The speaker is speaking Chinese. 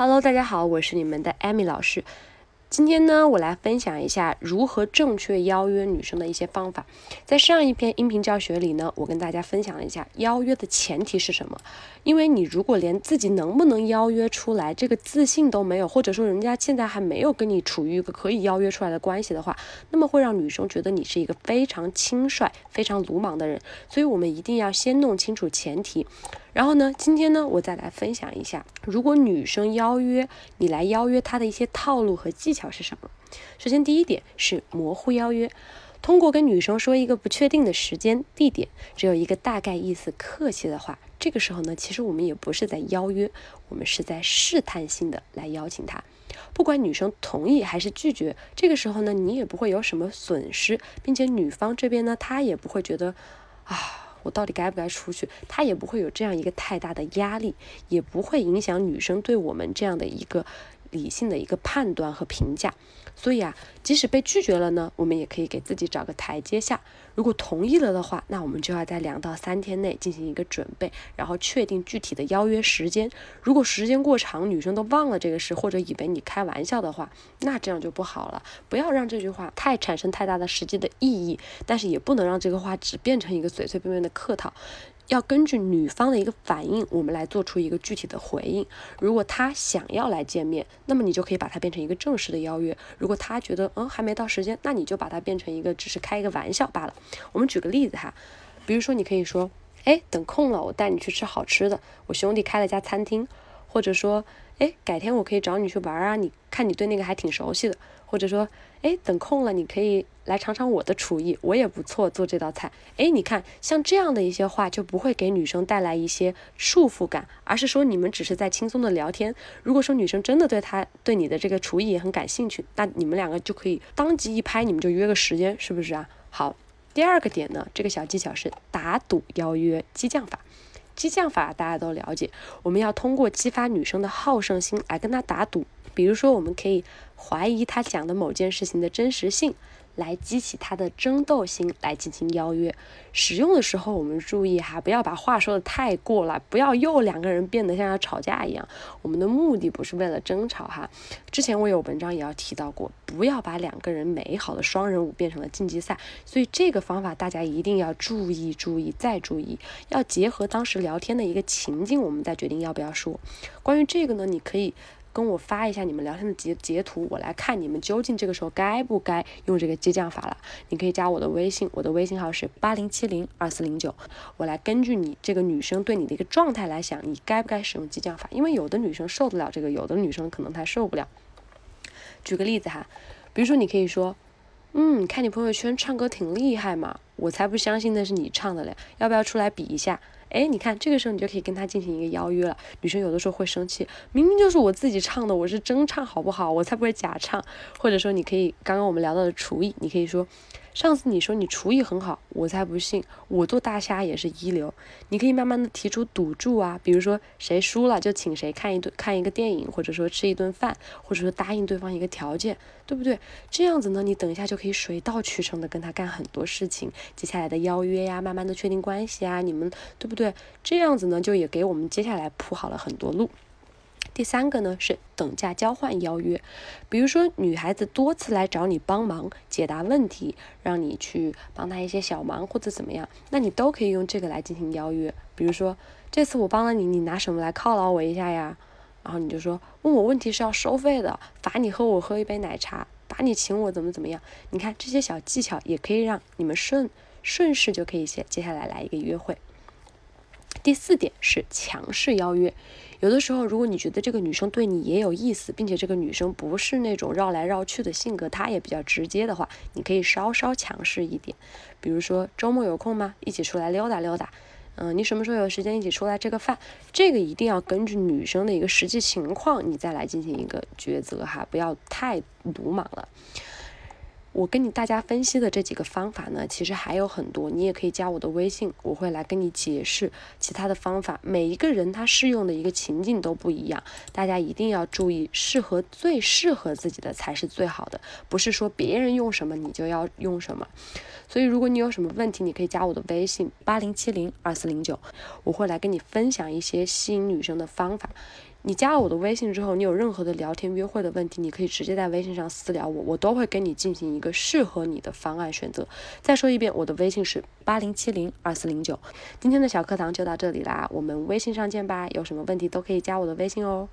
Hello，大家好，我是你们的艾米老师。今天呢，我来分享一下如何正确邀约女生的一些方法。在上一篇音频教学里呢，我跟大家分享了一下邀约的前提是什么。因为你如果连自己能不能邀约出来这个自信都没有，或者说人家现在还没有跟你处于一个可以邀约出来的关系的话，那么会让女生觉得你是一个非常轻率、非常鲁莽的人。所以我们一定要先弄清楚前提。然后呢，今天呢，我再来分享一下，如果女生邀约你来邀约她的一些套路和技巧是什么。首先，第一点是模糊邀约，通过跟女生说一个不确定的时间、地点，只有一个大概意思、客气的话，这个时候呢，其实我们也不是在邀约，我们是在试探性的来邀请她。不管女生同意还是拒绝，这个时候呢，你也不会有什么损失，并且女方这边呢，她也不会觉得啊。我到底该不该出去？他也不会有这样一个太大的压力，也不会影响女生对我们这样的一个。理性的一个判断和评价，所以啊，即使被拒绝了呢，我们也可以给自己找个台阶下。如果同意了的话，那我们就要在两到三天内进行一个准备，然后确定具体的邀约时间。如果时间过长，女生都忘了这个事，或者以为你开玩笑的话，那这样就不好了。不要让这句话太产生太大的实际的意义，但是也不能让这个话只变成一个随随便便的客套。要根据女方的一个反应，我们来做出一个具体的回应。如果她想要来见面，那么你就可以把它变成一个正式的邀约。如果她觉得嗯还没到时间，那你就把它变成一个只是开一个玩笑罢了。我们举个例子哈，比如说你可以说，哎，等空了我带你去吃好吃的，我兄弟开了家餐厅，或者说。哎，改天我可以找你去玩啊！你看你对那个还挺熟悉的，或者说，哎，等空了你可以来尝尝我的厨艺，我也不错做这道菜。哎，你看像这样的一些话就不会给女生带来一些束缚感，而是说你们只是在轻松的聊天。如果说女生真的对他对你的这个厨艺也很感兴趣，那你们两个就可以当即一拍，你们就约个时间，是不是啊？好，第二个点呢，这个小技巧是打赌邀约激将法。激将法大家都了解，我们要通过激发女生的好胜心来跟她打赌。比如说，我们可以怀疑他讲的某件事情的真实性。来激起他的争斗心，来进行邀约。使用的时候，我们注意哈，不要把话说的太过了，不要又两个人变得像要吵架一样。我们的目的不是为了争吵哈。之前我有文章也要提到过，不要把两个人美好的双人舞变成了晋级赛。所以这个方法大家一定要注意，注意再注意，要结合当时聊天的一个情境，我们再决定要不要说。关于这个呢，你可以。跟我发一下你们聊天的截截图，我来看你们究竟这个时候该不该用这个激将法了。你可以加我的微信，我的微信号是八零七零二四零九。我来根据你这个女生对你的一个状态来想，你该不该使用激将法？因为有的女生受得了这个，有的女生可能她受不了。举个例子哈，比如说你可以说，嗯，看你朋友圈唱歌挺厉害嘛，我才不相信那是你唱的嘞，要不要出来比一下？哎，你看，这个时候你就可以跟他进行一个邀约了。女生有的时候会生气，明明就是我自己唱的，我是真唱，好不好？我才不会假唱。或者说，你可以刚刚我们聊到的厨艺，你可以说。上次你说你厨艺很好，我才不信，我做大虾也是一流。你可以慢慢的提出赌注啊，比如说谁输了就请谁看一顿看一个电影，或者说吃一顿饭，或者说答应对方一个条件，对不对？这样子呢，你等一下就可以水到渠成的跟他干很多事情，接下来的邀约呀，慢慢的确定关系啊，你们对不对？对这样子呢，就也给我们接下来铺好了很多路。第三个呢是等价交换邀约，比如说女孩子多次来找你帮忙解答问题，让你去帮她一些小忙或者怎么样，那你都可以用这个来进行邀约。比如说这次我帮了你，你拿什么来犒劳我一下呀？然后你就说问我问题是要收费的，罚你和我喝一杯奶茶，罚你请我怎么怎么样？你看这些小技巧也可以让你们顺顺势就可以接接下来来一个约会。第四点是强势邀约，有的时候如果你觉得这个女生对你也有意思，并且这个女生不是那种绕来绕去的性格，她也比较直接的话，你可以稍稍强势一点。比如说周末有空吗？一起出来溜达溜达。嗯，你什么时候有时间一起出来吃个饭？这个一定要根据女生的一个实际情况，你再来进行一个抉择哈，不要太鲁莽了。我跟你大家分析的这几个方法呢，其实还有很多，你也可以加我的微信，我会来跟你解释其他的方法。每一个人他适用的一个情境都不一样，大家一定要注意，适合最适合自己的才是最好的，不是说别人用什么你就要用什么。所以如果你有什么问题，你可以加我的微信八零七零二四零九，我会来跟你分享一些吸引女生的方法。你加了我的微信之后，你有任何的聊天约会的问题，你可以直接在微信上私聊我，我都会跟你进行一个适合你的方案选择。再说一遍，我的微信是八零七零二四零九。今天的小课堂就到这里啦，我们微信上见吧，有什么问题都可以加我的微信哦。